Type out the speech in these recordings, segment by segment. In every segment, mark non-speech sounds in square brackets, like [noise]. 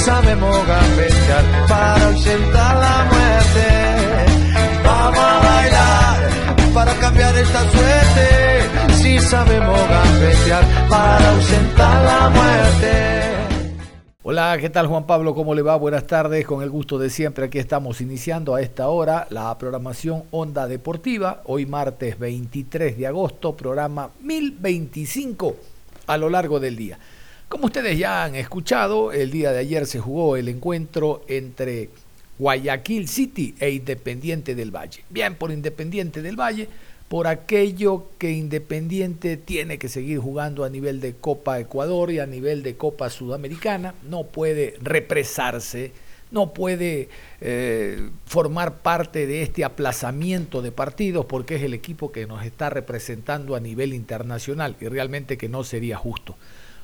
Sabemos gambetear para ausentar la muerte. Vamos a bailar para cambiar esta suerte. Si sabemos gambetear para ausentar la muerte. Hola, ¿qué tal Juan Pablo? ¿Cómo le va? Buenas tardes, con el gusto de siempre. Aquí estamos iniciando a esta hora la programación Onda Deportiva. Hoy martes 23 de agosto, programa 1025 a lo largo del día. Como ustedes ya han escuchado, el día de ayer se jugó el encuentro entre Guayaquil City e Independiente del Valle. Bien por Independiente del Valle, por aquello que Independiente tiene que seguir jugando a nivel de Copa Ecuador y a nivel de Copa Sudamericana, no puede represarse, no puede eh, formar parte de este aplazamiento de partidos porque es el equipo que nos está representando a nivel internacional y realmente que no sería justo.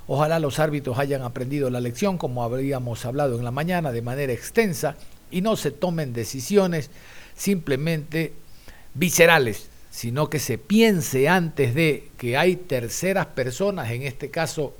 Ojalá los árbitros hayan aprendido la lección, como habríamos hablado en la mañana, de manera extensa, y no se tomen decisiones simplemente viscerales, sino que se piense antes de que hay terceras personas, en este caso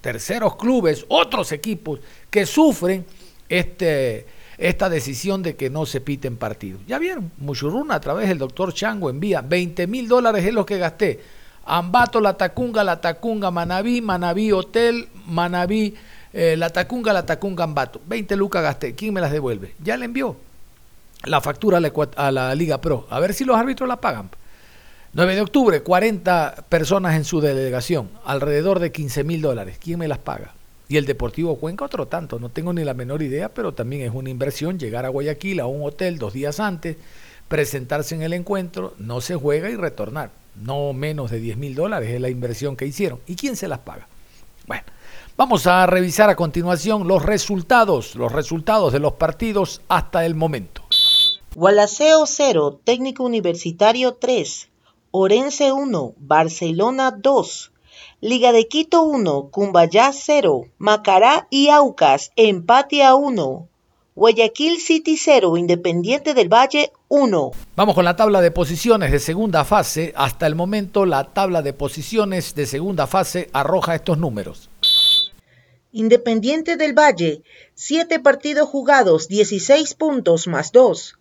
terceros clubes, otros equipos, que sufren este, esta decisión de que no se piten partidos. Ya vieron, Muchurruna a través del doctor Chango envía 20 mil dólares es lo que gasté Ambato, La Tacunga, La Tacunga, Manabí, Manabí Hotel, Manabí, eh, La Tacunga, La Tacunga, Ambato. 20 lucas gasté. ¿Quién me las devuelve? Ya le envió la factura a la, Liga Pro. A ver si los árbitros la pagan. 9 de octubre, 40 personas en su delegación, alrededor de 15 mil dólares. ¿Quién me las paga? Y el Deportivo Cuenca otro tanto, no tengo ni la menor idea, pero también es una inversión llegar a Guayaquil a un hotel dos días antes, presentarse en el encuentro, no se juega y retornar no menos de 10 mil dólares es la inversión que hicieron. ¿Y quién se las paga? Bueno, vamos a revisar a continuación los resultados, los resultados de los partidos hasta el momento. Gualaceo 0, Técnico Universitario 3, Orense 1, Barcelona 2, Liga de Quito 1, Cumbayá 0, Macará y Aucas, empate a 1, Guayaquil City 0, Independiente del Valle 1. Vamos con la tabla de posiciones de segunda fase. Hasta el momento la tabla de posiciones de segunda fase arroja estos números. Independiente del Valle, 7 partidos jugados, 16 puntos más 2.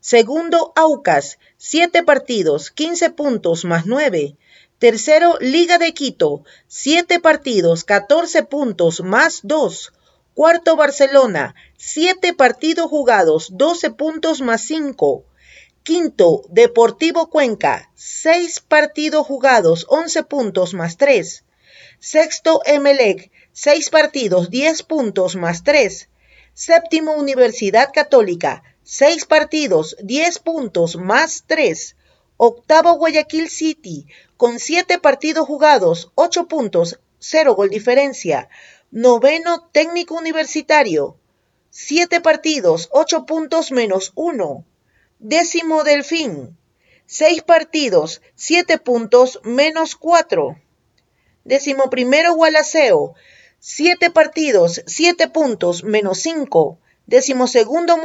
Segundo, Aucas, 7 partidos, 15 puntos más 9. Tercero, Liga de Quito, 7 partidos, 14 puntos más 2. Cuarto Barcelona, 7 partidos jugados, 12 puntos más 5. Quinto, Deportivo Cuenca, 6 partidos jugados, 11 puntos más 3. Sexto, Emelec, 6 partidos, 10 puntos más 3. Séptimo, Universidad Católica, 6 partidos, 10 puntos más 3. Octavo, Guayaquil City, con 7 partidos jugados, 8 puntos, 0 gol diferencia. Noveno técnico universitario. Siete partidos, ocho puntos menos uno. Décimo delfín. Seis partidos, siete puntos menos cuatro. Décimo primero Gualaceo. Siete partidos, siete puntos menos cinco. Décimo segundo.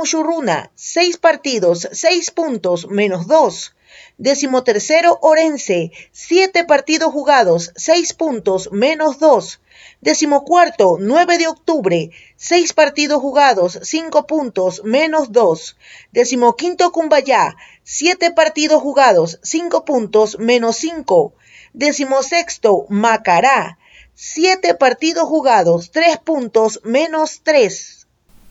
Seis partidos, seis puntos menos dos. Décimo tercero Orense. Siete partidos jugados, seis puntos menos dos. Decimocuarto, 9 de octubre, 6 partidos jugados, 5 puntos, menos 2. Decimoquinto, Cumbayá, 7 partidos jugados, 5 puntos, menos 5. Decimosexto, Macará, 7 partidos jugados, 3 puntos, menos 3.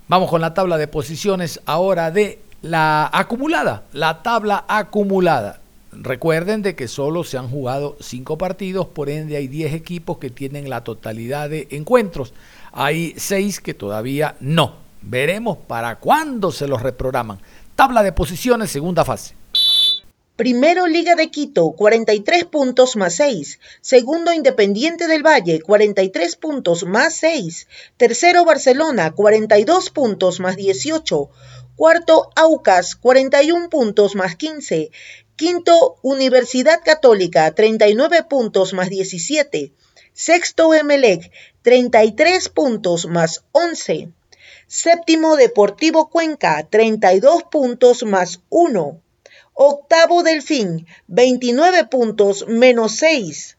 Vamos con la tabla de posiciones ahora de la acumulada, la tabla acumulada. Recuerden de que solo se han jugado cinco partidos, por ende hay 10 equipos que tienen la totalidad de encuentros. Hay seis que todavía no. Veremos para cuándo se los reprograman. Tabla de posiciones, segunda fase. Primero Liga de Quito, 43 puntos más 6. Segundo Independiente del Valle, 43 puntos más 6. Tercero Barcelona, 42 puntos más 18. Cuarto Aucas, 41 puntos más 15. Quinto Universidad Católica, 39 puntos más 17. Sexto Emelec, 33 puntos más 11. Séptimo Deportivo Cuenca, 32 puntos más 1. Octavo Delfín, 29 puntos menos 6.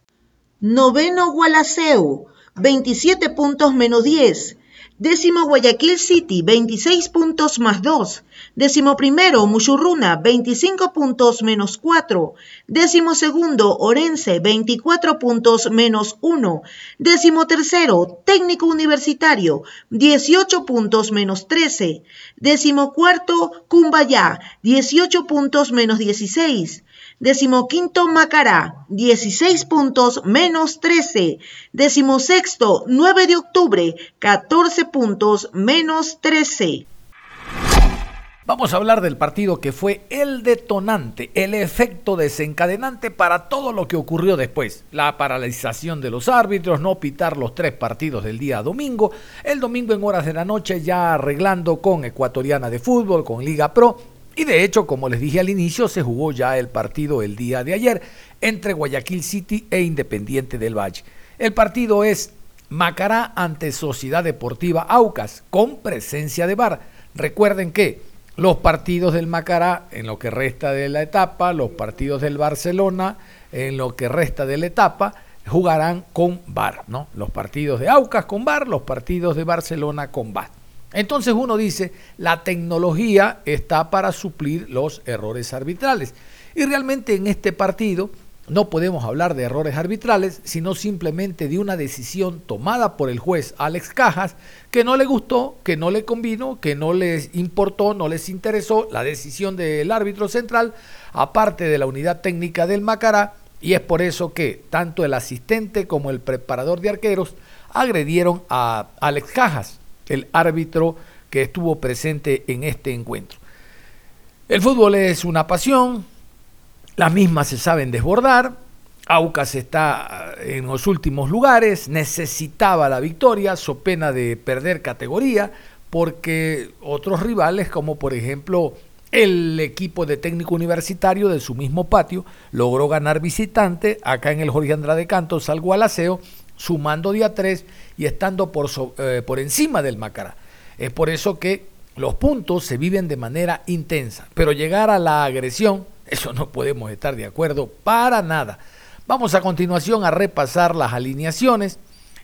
Noveno Gualaceo, 27 puntos menos 10. Décimo Guayaquil City, 26 puntos más 2. Décimo primero Muchurruna, 25 puntos menos 4. Décimo segundo Orense, 24 puntos menos 1. Décimo tercero Técnico Universitario, 18 puntos menos 13. Décimo cuarto Cumbayá, 18 puntos menos 16. Decimoquinto Macará, 16 puntos menos 13. Decimosexto, 9 de octubre, 14 puntos menos 13. Vamos a hablar del partido que fue el detonante, el efecto desencadenante para todo lo que ocurrió después. La paralización de los árbitros, no pitar los tres partidos del día domingo, el domingo en horas de la noche ya arreglando con Ecuatoriana de Fútbol, con Liga Pro, y de hecho, como les dije al inicio, se jugó ya el partido el día de ayer entre Guayaquil City e Independiente del Valle. El partido es Macará ante Sociedad Deportiva Aucas, con presencia de VAR. Recuerden que los partidos del Macará, en lo que resta de la etapa, los partidos del Barcelona, en lo que resta de la etapa, jugarán con VAR, ¿no? Los partidos de Aucas con VAR, los partidos de Barcelona con VAR. Entonces uno dice, la tecnología está para suplir los errores arbitrales. Y realmente en este partido no podemos hablar de errores arbitrales, sino simplemente de una decisión tomada por el juez Alex Cajas que no le gustó, que no le convino, que no les importó, no les interesó la decisión del árbitro central, aparte de la unidad técnica del Macará, y es por eso que tanto el asistente como el preparador de arqueros agredieron a Alex Cajas el árbitro que estuvo presente en este encuentro. El fútbol es una pasión, las mismas se saben desbordar, Aucas está en los últimos lugares, necesitaba la victoria, so pena de perder categoría, porque otros rivales, como por ejemplo el equipo de técnico universitario de su mismo patio, logró ganar visitante acá en el Jorge Andrade Cantos al Gualaceo sumando día 3 y estando por, eh, por encima del Macará. Es por eso que los puntos se viven de manera intensa, pero llegar a la agresión, [laughs] eso no podemos estar de acuerdo para nada. Vamos a continuación a repasar las alineaciones.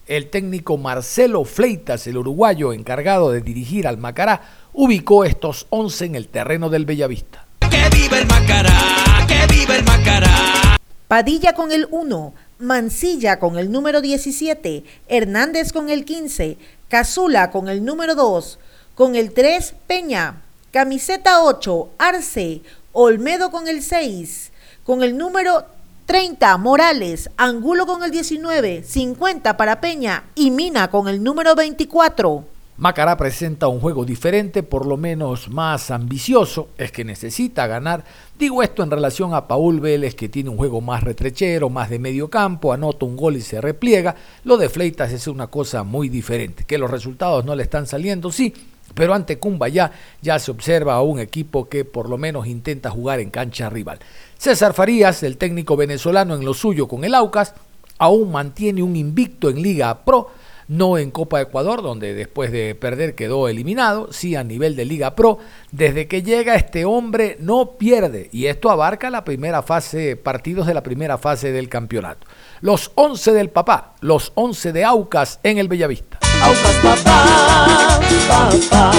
El técnico Marcelo Fleitas, el uruguayo encargado de dirigir al Macará, ubicó estos 11 en el terreno del Bellavista. ¡Que viva el Macará! ¡Que viva el Macará! Padilla con el 1, Mancilla con el número 17, Hernández con el 15, Cazula con el número 2, con el 3 Peña, camiseta 8 Arce, Olmedo con el 6, con el número 30 Morales, Angulo con el 19, 50 para Peña y Mina con el número 24. Macará presenta un juego diferente, por lo menos más ambicioso, es que necesita ganar. Digo esto en relación a Paul Vélez, que tiene un juego más retrechero, más de medio campo, anota un gol y se repliega. Lo de Fleitas es una cosa muy diferente, que los resultados no le están saliendo, sí, pero ante Cumba ya, ya se observa a un equipo que por lo menos intenta jugar en cancha rival. César Farías, el técnico venezolano en lo suyo con el Aucas, aún mantiene un invicto en Liga Pro no en Copa Ecuador, donde después de perder quedó eliminado, sí a nivel de Liga Pro. Desde que llega este hombre no pierde y esto abarca la primera fase, partidos de la primera fase del campeonato. Los 11 del papá, los 11 de Aucas en el Bellavista. Aucas papá, papá,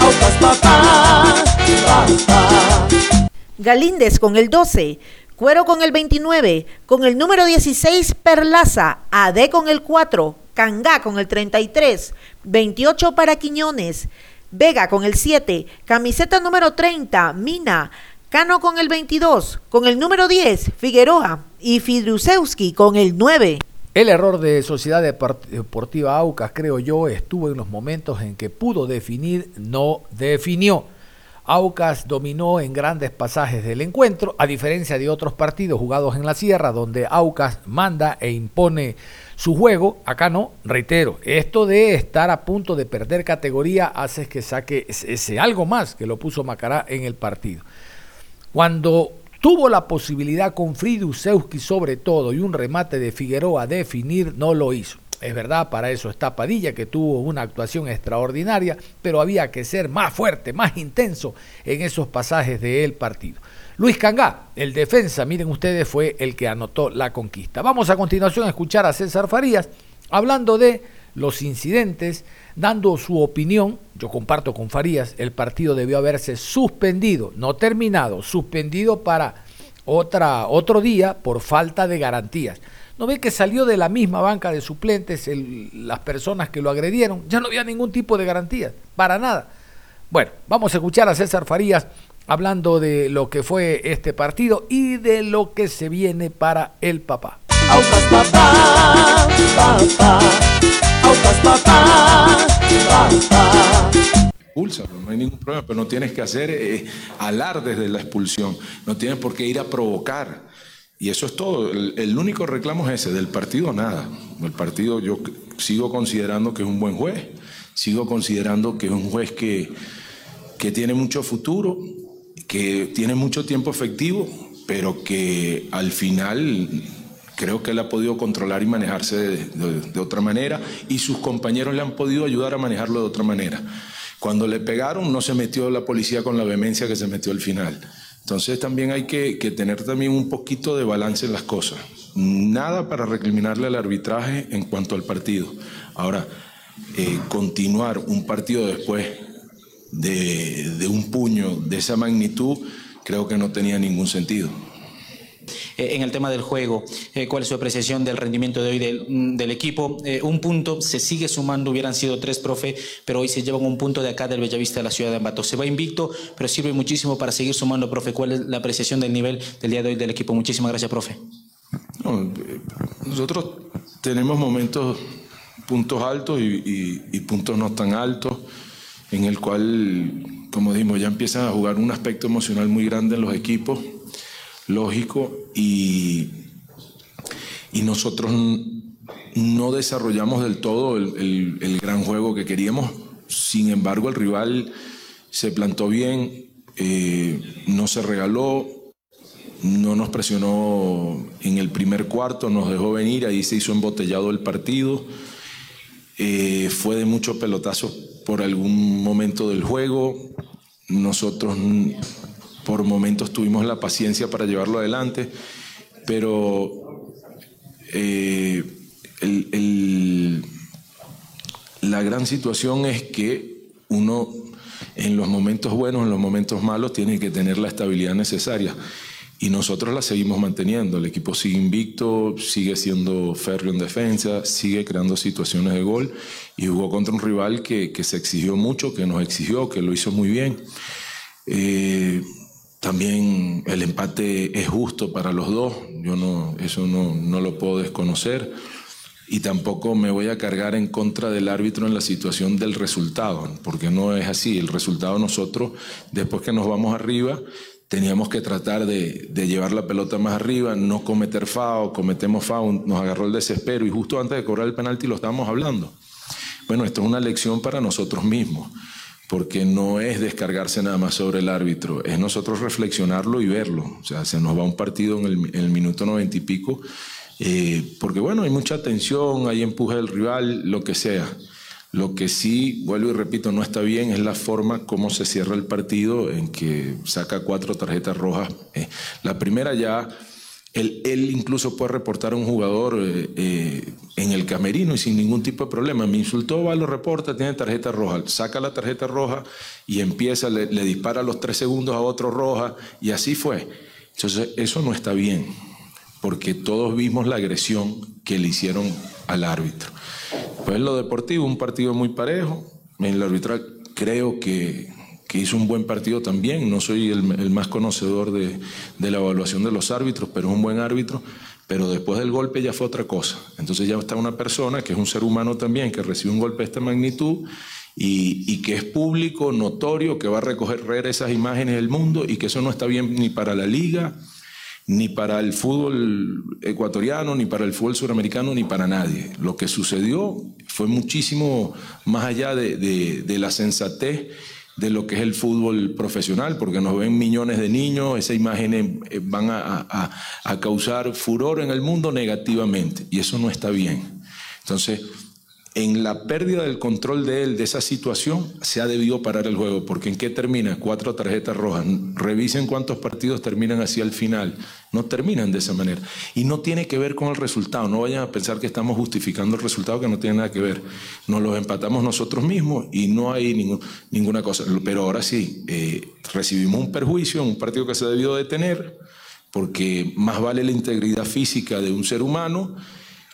Aucas papá, papá. Galíndez con el 12, Cuero con el 29, con el número 16 Perlaza, AD con el 4, Cangá con el 33, 28 para Quiñones, Vega con el 7, camiseta número 30, Mina, Cano con el 22, con el número 10, Figueroa y Fidrusewski con el 9. El error de Sociedad Deportiva Aucas, creo yo, estuvo en los momentos en que pudo definir, no definió. Aucas dominó en grandes pasajes del encuentro, a diferencia de otros partidos jugados en la sierra, donde Aucas manda e impone su juego, acá no, reitero, esto de estar a punto de perder categoría hace que saque ese algo más que lo puso Macará en el partido. Cuando tuvo la posibilidad con Fridusewski sobre todo y un remate de Figueroa a definir, no lo hizo. Es verdad, para eso está Padilla, que tuvo una actuación extraordinaria, pero había que ser más fuerte, más intenso en esos pasajes del partido. Luis Cangá, el defensa, miren ustedes, fue el que anotó la conquista. Vamos a continuación a escuchar a César Farías hablando de los incidentes, dando su opinión. Yo comparto con Farías, el partido debió haberse suspendido, no terminado, suspendido para otra, otro día por falta de garantías. ¿No ve que salió de la misma banca de suplentes las personas que lo agredieron? Ya no había ningún tipo de garantía, para nada. Bueno, vamos a escuchar a César Farías hablando de lo que fue este partido y de lo que se viene para el papá. Autas papá, papá, papá, papá. no hay ningún problema, pero no tienes que hacer eh, alardes de la expulsión, no tienes por qué ir a provocar. Y eso es todo. El, único reclamo es ese, del partido nada. El partido yo sigo considerando que es un buen juez, sigo considerando que es un juez que, que tiene mucho futuro, que tiene mucho tiempo efectivo, pero que al final creo que él ha podido controlar y manejarse de, otra manera y sus compañeros le han podido ayudar a manejarlo de otra manera. Cuando le pegaron no se metió la policía con la vehemencia que se metió al final. Entonces también hay que, tener también un poquito de balance en las cosas. Nada para recriminarle al arbitraje en cuanto al partido. Ahora, eh, continuar un partido después de un puño de esa magnitud creo que no tenía ningún sentido. Eh, en el tema del juego, eh, cuál es su apreciación del rendimiento de hoy del, mm, equipo. Eh, un punto se sigue sumando, hubieran sido tres, profe, pero hoy se llevan un punto de acá del Bellavista de la ciudad de Ambato. Se va invicto, pero sirve muchísimo para seguir sumando, profe. ¿Cuál es la apreciación del nivel del día de hoy del equipo? Muchísimas gracias, profe. nosotros tenemos momentos, puntos altos y, y puntos no tan altos, en el cual, como dijimos, ya empiezan a jugar un aspecto emocional muy grande en los equipos lógico y, y nosotros no desarrollamos del todo el, gran juego que queríamos. Sin embargo, el rival se plantó bien, eh, no se regaló, no nos presionó en el primer cuarto, nos dejó venir, ahí se hizo embotellado el partido. Eh, fue de mucho pelotazo por algún momento del juego. Nosotros por momentos tuvimos la paciencia para llevarlo adelante, pero eh, la gran situación es que uno en los momentos buenos, en los momentos malos, tiene que tener la estabilidad necesaria. Y nosotros la seguimos manteniendo. El equipo sigue invicto, sigue siendo férreo en defensa, sigue creando situaciones de gol y jugó contra un rival que, se exigió mucho, que nos exigió, que lo hizo muy bien. Eh, también el empate es justo para los dos, yo no, eso no, no lo puedo desconocer y tampoco me voy a cargar en contra del árbitro en la situación del resultado, porque no es así. El resultado nosotros, después que nos vamos arriba, teníamos que tratar de, llevar la pelota más arriba, no cometer FAO, cometemos FAO, nos agarró el desespero y justo antes de cobrar el penalti lo estábamos hablando. Bueno, esto es una lección para nosotros mismos porque no es descargarse nada más sobre el árbitro, es nosotros reflexionarlo y verlo. O sea, se nos va un partido en el, minuto noventa y pico, eh, porque bueno, hay mucha tensión, hay empuje del rival, lo que sea. Lo que sí, vuelvo y repito, no está bien es la forma como se cierra el partido, en que saca cuatro tarjetas rojas. Eh, la primera ya él, incluso puede reportar a un jugador eh, eh, en el camerino y sin ningún tipo de problema. Me insultó, va, lo reporta, tiene tarjeta roja. Saca la tarjeta roja y empieza, le, dispara los tres segundos a otro roja y así fue. Entonces, eso no está bien, porque todos vimos la agresión que le hicieron al árbitro. Pues lo deportivo, un partido muy parejo. En el arbitral creo que, que hizo un buen partido también. No soy el, más conocedor de, la evaluación de los árbitros, pero es un buen árbitro. Pero después del golpe ya fue otra cosa. Entonces ya está una persona que es un ser humano también, que recibe un golpe de esta magnitud y, que es público, notorio, que va a recoger esas imágenes del mundo y que eso no está bien ni para la liga, ni para el fútbol ecuatoriano, ni para el fútbol suramericano, ni para nadie. Lo que sucedió fue muchísimo más allá de, la sensatez de lo que es el fútbol profesional, porque nos ven millones de niños, esas imágenes eh, van a, a causar furor en el mundo negativamente, y eso no está bien. Entonces, en la pérdida del control de él, de esa situación, se ha debido parar el juego, porque ¿en qué termina? Cuatro tarjetas rojas. Revisen cuántos partidos terminan hacia el final. No terminan de esa manera. Y no tiene que ver con el resultado. No vayan a pensar que estamos justificando el resultado que no tiene nada que ver. Nos los empatamos nosotros mismos y no hay ninguna cosa. Pero ahora sí, eh, recibimos un perjuicio en un partido que se ha debido detener, porque más vale la integridad física de un ser humano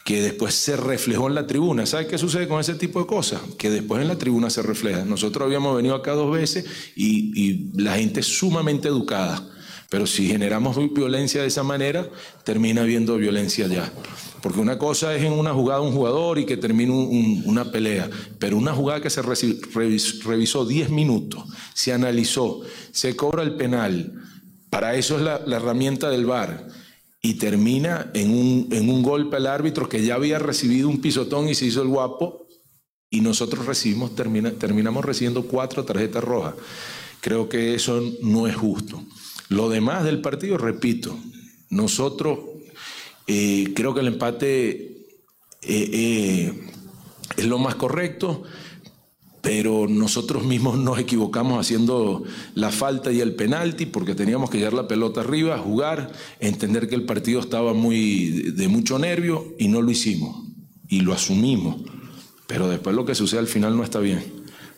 que después se reflejó en la tribuna. ¿Sabe qué sucede con ese tipo de cosas? Que después en la tribuna se refleja. Nosotros habíamos venido acá dos veces y, la gente es sumamente educada. Pero si generamos violencia de esa manera, termina habiendo violencia ya. Porque una cosa es en una jugada un jugador y que termine una pelea, pero una jugada que se revisó 10 minutos, se analizó, se cobra el penal, para eso es la, la herramienta del VAR y termina en un, en un golpe al árbitro que ya había recibido un pisotón y se hizo el guapo y nosotros recibimos, termina, terminamos recibiendo cuatro tarjetas rojas. Creo que eso no es justo. Lo demás del partido, repito, nosotros eh, creo que el empate eh, eh, es lo más correcto pero nosotros mismos nos equivocamos haciendo la falta y el penalti porque teníamos que llevar la pelota arriba, jugar, entender que el partido estaba muy de mucho nervio y no lo hicimos y lo asumimos. Pero después lo que sucede al final no está bien.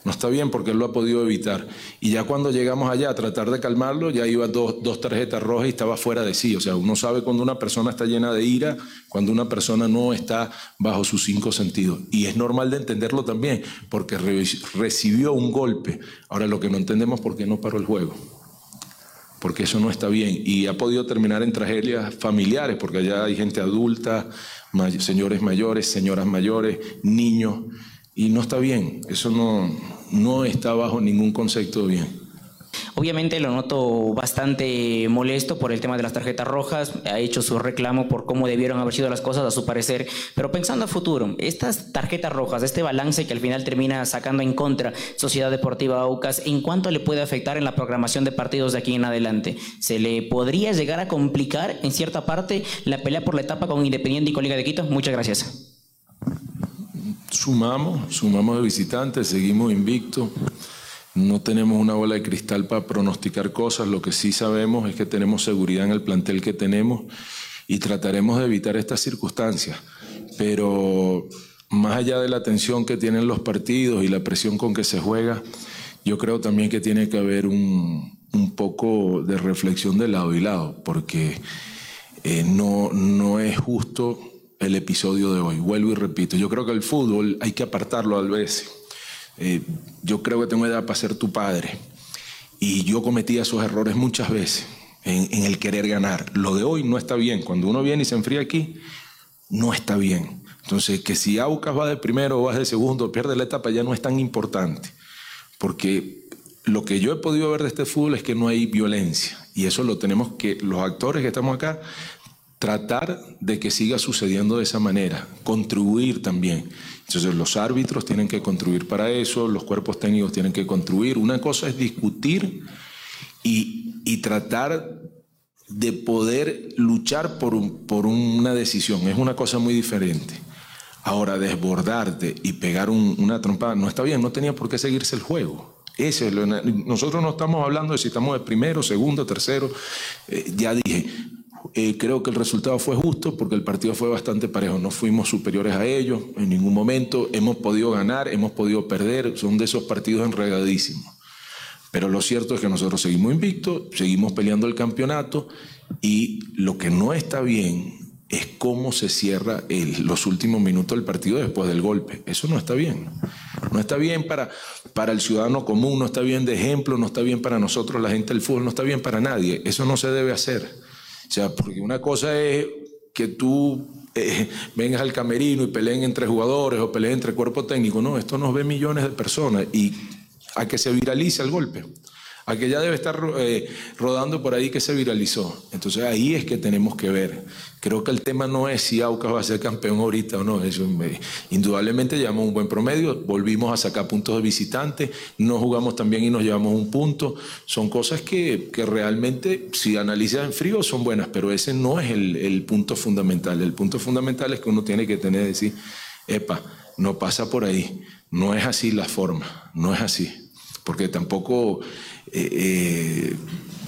No está bien porque él lo ha podido evitar. Y ya cuando llegamos allá a tratar de calmarlo, ya iba dos, dos tarjetas rojas y estaba fuera de sí. O sea, uno sabe cuando una persona está llena de ira, cuando una persona no está bajo sus cinco sentidos. Y es normal de entenderlo también, porque recibió un golpe. Ahora lo que no entendemos es por qué no paró el juego porque eso no está bien. Y ha podido terminar en tragedias familiares, porque allá hay gente adulta, señores mayores, señoras mayores, niños y no está bien, eso no, no está bajo ningún concepto bien. Obviamente lo noto bastante molesto por el tema de las tarjetas rojas, ha hecho su reclamo por cómo debieron haber sido las cosas a su parecer, pero pensando a futuro, estas tarjetas rojas, este balance que al final termina sacando en contra Sociedad Deportiva Aucas, ¿en cuánto le puede afectar en la programación de partidos de aquí en adelante? ¿Se le podría llegar a complicar en cierta parte la pelea por la etapa con Independiente y Coliga de Quito? Muchas gracias. Sumamos, sumamos de visitantes, seguimos invictos. No tenemos una bola de cristal para pronosticar cosas, lo que sí sabemos es que tenemos seguridad en el plantel que tenemos y trataremos de evitar estas circunstancias. Pero más allá de la tensión que tienen los partidos y la presión con que se juega, yo creo también que tiene que haber un, un poco de reflexión de lado y lado, porque eh, no, no es justo el episodio de hoy. Vuelvo y repito, yo creo que el fútbol hay que apartarlo a veces. Eh, yo creo que tengo edad para ser tu padre. Y yo cometí esos errores muchas veces en, el querer ganar. Lo de hoy no está bien. Cuando uno viene y se enfría aquí, no está bien. Entonces, que si Aucas va de primero o va de segundo, pierde la etapa, ya no es tan importante. Porque lo que yo he podido ver de este fútbol es que no hay violencia. Y eso lo tenemos que, los actores que estamos acá, tratar de que siga sucediendo de esa manera, contribuir también. Entonces los árbitros tienen que contribuir para eso, los cuerpos técnicos tienen que contribuir. Una cosa es discutir y, y tratar de poder luchar por, por, una decisión, es una cosa muy diferente. Ahora, desbordarte y pegar una trompada no está bien, no tenía por qué seguirse el juego. Ese, nosotros no estamos hablando de si estamos de primero, segundo, tercero. Eh, ya dije, eh, creo que el resultado fue justo porque el partido fue bastante parejo. No fuimos superiores a ellos en ningún momento. Hemos podido ganar, hemos podido perder. Son de esos partidos enredadísimos. Pero lo cierto es que nosotros seguimos invictos, seguimos peleando el campeonato y lo que no está bien es cómo se cierra los últimos minutos del partido después del golpe. Eso no está bien. No está bien para, para el ciudadano común, no está bien de ejemplo, no está bien para nosotros, la gente del fútbol, no está bien para nadie. Eso no se debe hacer. O sea, porque una cosa es que tú eh, vengas al camerino y peleen entre jugadores o peleen entre cuerpo técnico. No, esto nos ve millones de personas y a que se viralice el golpe a que ya debe estar eh, rodando por ahí que se viralizó. Entonces ahí es que tenemos que ver. Creo que el tema no es si Aucas va a ser campeón ahorita o no. Eso, indudablemente llevamos un buen promedio, volvimos a sacar puntos de visitante, no jugamos también y nos llevamos un punto. Son cosas que, que realmente, si analizas en frío, son buenas, pero ese no es el, el punto fundamental. El punto fundamental es que uno tiene que tener, decir, epa, no pasa por ahí. No es así la forma, no es así. Porque tampoco eh, eh,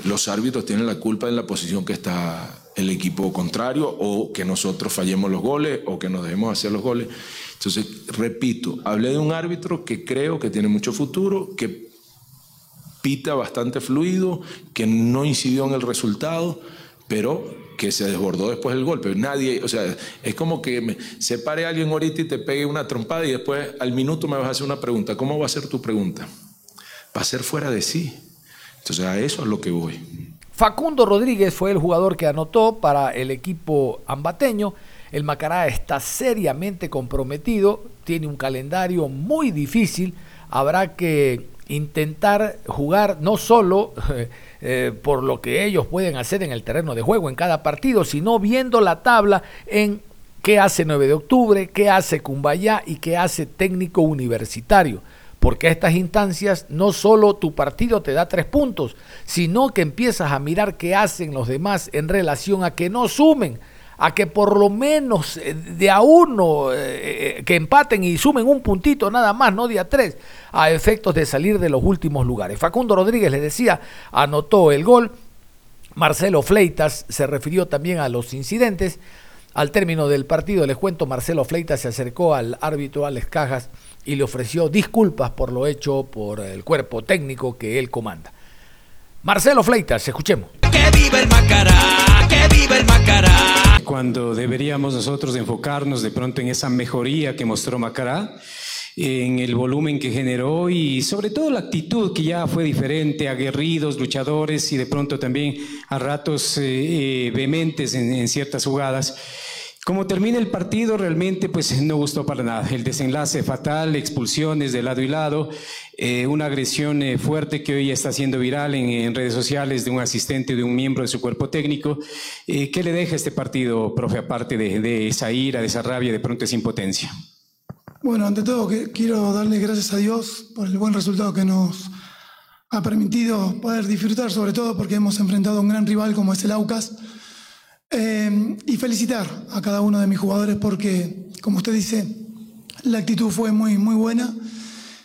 los árbitros tienen la culpa en la posición que está el equipo contrario o que nosotros fallemos los goles o que nos debemos hacer los goles. Entonces, repito, hablé de un árbitro que creo que tiene mucho futuro, que pita bastante fluido, que no incidió en el resultado, pero que se desbordó después del golpe. Nadie, o sea, es como que se pare alguien ahorita y te pegue una trompada y después al minuto me vas a hacer una pregunta. ¿Cómo va a ser tu pregunta? Va a ser fuera de sí. Entonces a eso es lo que voy. Facundo Rodríguez fue el jugador que anotó para el equipo ambateño. El Macará está seriamente comprometido, tiene un calendario muy difícil. Habrá que intentar jugar no solo [laughs] eh, por lo que ellos pueden hacer en el terreno de juego en cada partido, sino viendo la tabla en qué hace 9 de octubre, qué hace Cumbayá y qué hace técnico universitario porque a estas instancias no solo tu partido te da tres puntos, sino que empiezas a mirar qué hacen los demás en relación a que no sumen, a que por lo menos eh, de a uno eh, eh, que empaten y sumen un puntito nada más, no de a tres, a efectos de salir de los últimos lugares. Facundo Rodríguez les decía, anotó el gol. Marcelo Fleitas se refirió también a los incidentes. Al término del partido, les cuento, Marcelo Fleitas se acercó al árbitro Alex Cajas y le ofreció disculpas por lo hecho por el cuerpo técnico que él comanda. Marcelo Fleitas, escuchemos. Que vive el Macará, que vive el Macará. Cuando deberíamos nosotros enfocarnos de pronto en esa mejoría que mostró Macará, en el volumen que generó y sobre todo la actitud que ya fue diferente, aguerridos, luchadores y de pronto también a ratos eh, eh, vehementes en, en ciertas jugadas. Como termina el partido, realmente pues no gustó para nada. El desenlace fatal, expulsiones de lado y lado, eh, una agresión eh, fuerte que hoy está siendo viral en, redes sociales de un asistente, de un miembro de su cuerpo técnico. Eh, ¿Qué le deja este partido, profe, aparte de, de, esa ira, de esa rabia, de pronto esa impotencia? Bueno, ante todo quiero darle gracias a Dios por el buen resultado que nos ha permitido poder disfrutar, sobre todo porque hemos enfrentado a un gran rival como es el Aucas eh, y felicitar a cada uno de mis jugadores porque, como usted dice, la actitud fue muy, muy buena.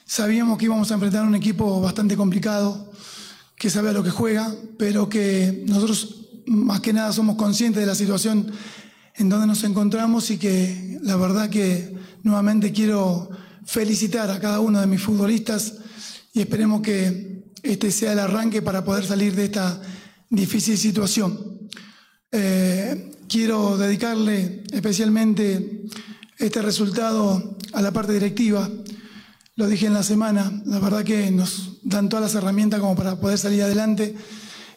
Sabíamos que íbamos a enfrentar un equipo bastante complicado, que sabe a lo que juega, pero que nosotros más que nada somos conscientes de la situación en donde nos encontramos y que la verdad que nuevamente quiero felicitar a cada uno de mis futbolistas y esperemos que este sea el arranque para poder salir de esta difícil situación. Eh, quiero dedicarle especialmente este resultado a la parte directiva. Lo dije en la semana, la verdad que nos dan todas las herramientas como para poder salir adelante.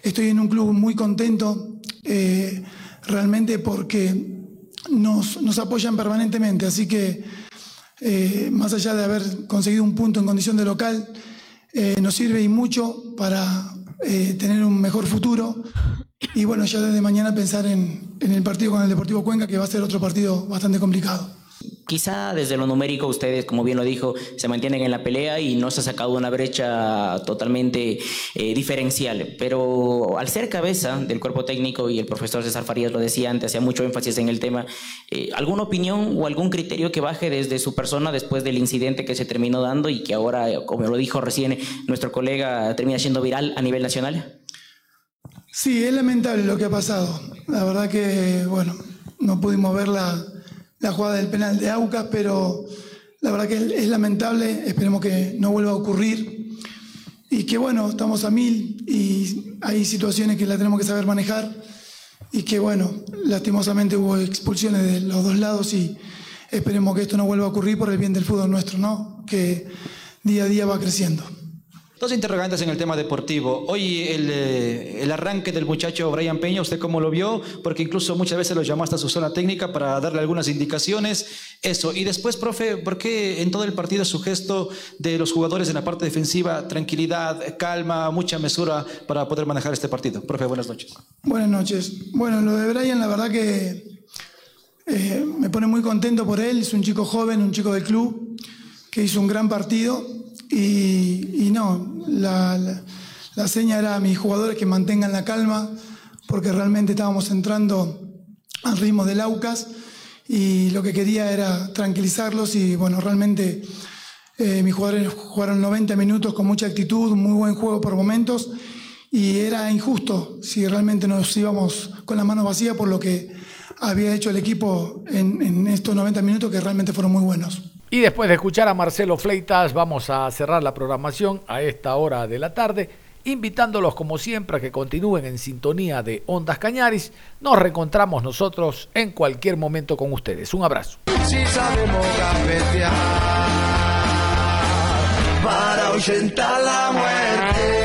Estoy en un club muy contento, eh, realmente porque nos, apoyan permanentemente, así que eh, más allá de haber conseguido un punto en condición de local, nos sirve y mucho para tener un mejor futuro. Y bueno, ya desde mañana pensar en, el partido con el Deportivo Cuenca, que va a ser otro partido bastante complicado. Quizá desde lo numérico ustedes, como bien lo dijo, se mantienen en la pelea y no se ha sacado una brecha totalmente eh, diferencial. Pero al ser cabeza del cuerpo técnico, y el profesor César Farías lo decía antes, hacía mucho énfasis en el tema, eh, ¿alguna opinión o algún criterio que baje desde su persona después del incidente que se terminó dando y que ahora, como lo dijo recién nuestro colega, termina siendo viral a nivel nacional? Sí, es lamentable lo que ha pasado. La verdad que, bueno, no pudimos ver la, jugada del penal de Aucas, pero la verdad que es lamentable. Esperemos que no vuelva a ocurrir. Y que, bueno, estamos a mil y hay situaciones que la tenemos que saber manejar. Y que, bueno, lastimosamente hubo expulsiones de los dos lados y esperemos que esto no vuelva a ocurrir por el bien del fútbol nuestro, ¿no? Que día a día va creciendo. Dos interrogantes en el tema deportivo. Hoy el, eh, el, arranque del muchacho Brian Peña, ¿usted cómo lo vio? Porque incluso muchas veces lo llamó hasta su zona técnica para darle algunas indicaciones. Eso. Y después, profe, ¿por qué en todo el partido su gesto de los jugadores en la parte defensiva, tranquilidad, calma, mucha mesura para poder manejar este partido? Profe, buenas noches. Buenas noches. Bueno, lo de Brian, la verdad que eh, me pone muy contento por él. Es un chico joven, un chico del club, que hizo un gran partido y, no, la, seña era a mis jugadores que mantengan la calma, porque realmente estábamos entrando al ritmo del Aucas y lo que quería era tranquilizarlos y bueno, realmente eh, mis jugadores jugaron 90 minutos con mucha actitud, muy buen juego por momentos y era injusto si realmente nos íbamos con la mano vacía por lo que había hecho el equipo en, en estos 90 minutos que realmente fueron muy buenos. Y después de escuchar a Marcelo Fleitas, vamos a cerrar la programación a esta hora de la tarde, invitándolos como siempre a que continúen en sintonía de Ondas Cañaris. Nos reencontramos nosotros en cualquier momento con ustedes. Un abrazo. Si para la muerte.